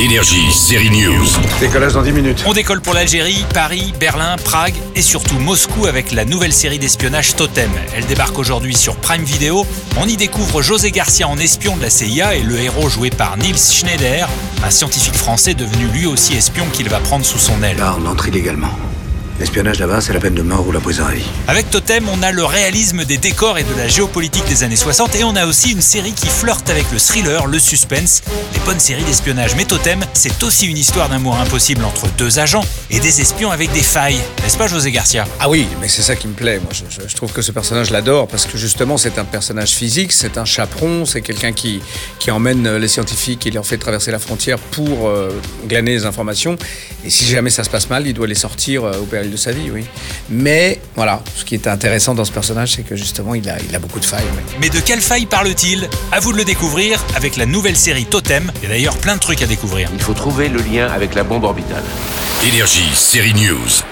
Énergie, série News. Décollage dans 10 minutes. On décolle pour l'Algérie, Paris, Berlin, Prague et surtout Moscou avec la nouvelle série d'espionnage Totem. Elle débarque aujourd'hui sur Prime Video. On y découvre José Garcia en espion de la CIA et le héros joué par Niels Schneider, un scientifique français devenu lui aussi espion qu'il va prendre sous son aile. Là, on entre illégalement. L'espionnage là-bas, c'est la peine de mort ou la prison à vie. Avec Totem, on a le réalisme des décors et de la géopolitique des années 60 et on a aussi une série qui flirte avec le thriller, le suspense, les bonnes séries d'espionnage. Mais Totem, c'est aussi une histoire d'amour impossible entre deux agents et des espions avec des failles. N'est-ce pas José Garcia? Ah oui, mais c'est ça qui me plaît. Moi, je, je- je trouve que ce personnage l'adore parce que justement, c'est un personnage physique, c'est un chaperon, c'est quelqu'un qui, qui emmène les scientifiques et leur fait traverser la frontière pour euh, glaner les informations. Et si jamais ça se passe mal, il doit les sortir euh, au péril de sa vie, oui. Mais voilà, ce qui est intéressant dans ce personnage, c'est que justement, il a, il a beaucoup de failles. oui. Mais de quelle faille parle-t-il? À vous de le découvrir avec la nouvelle série Totem. Il y a d'ailleurs plein de trucs à découvrir. Il faut trouver le lien avec la bombe orbitale. Énergie, série News.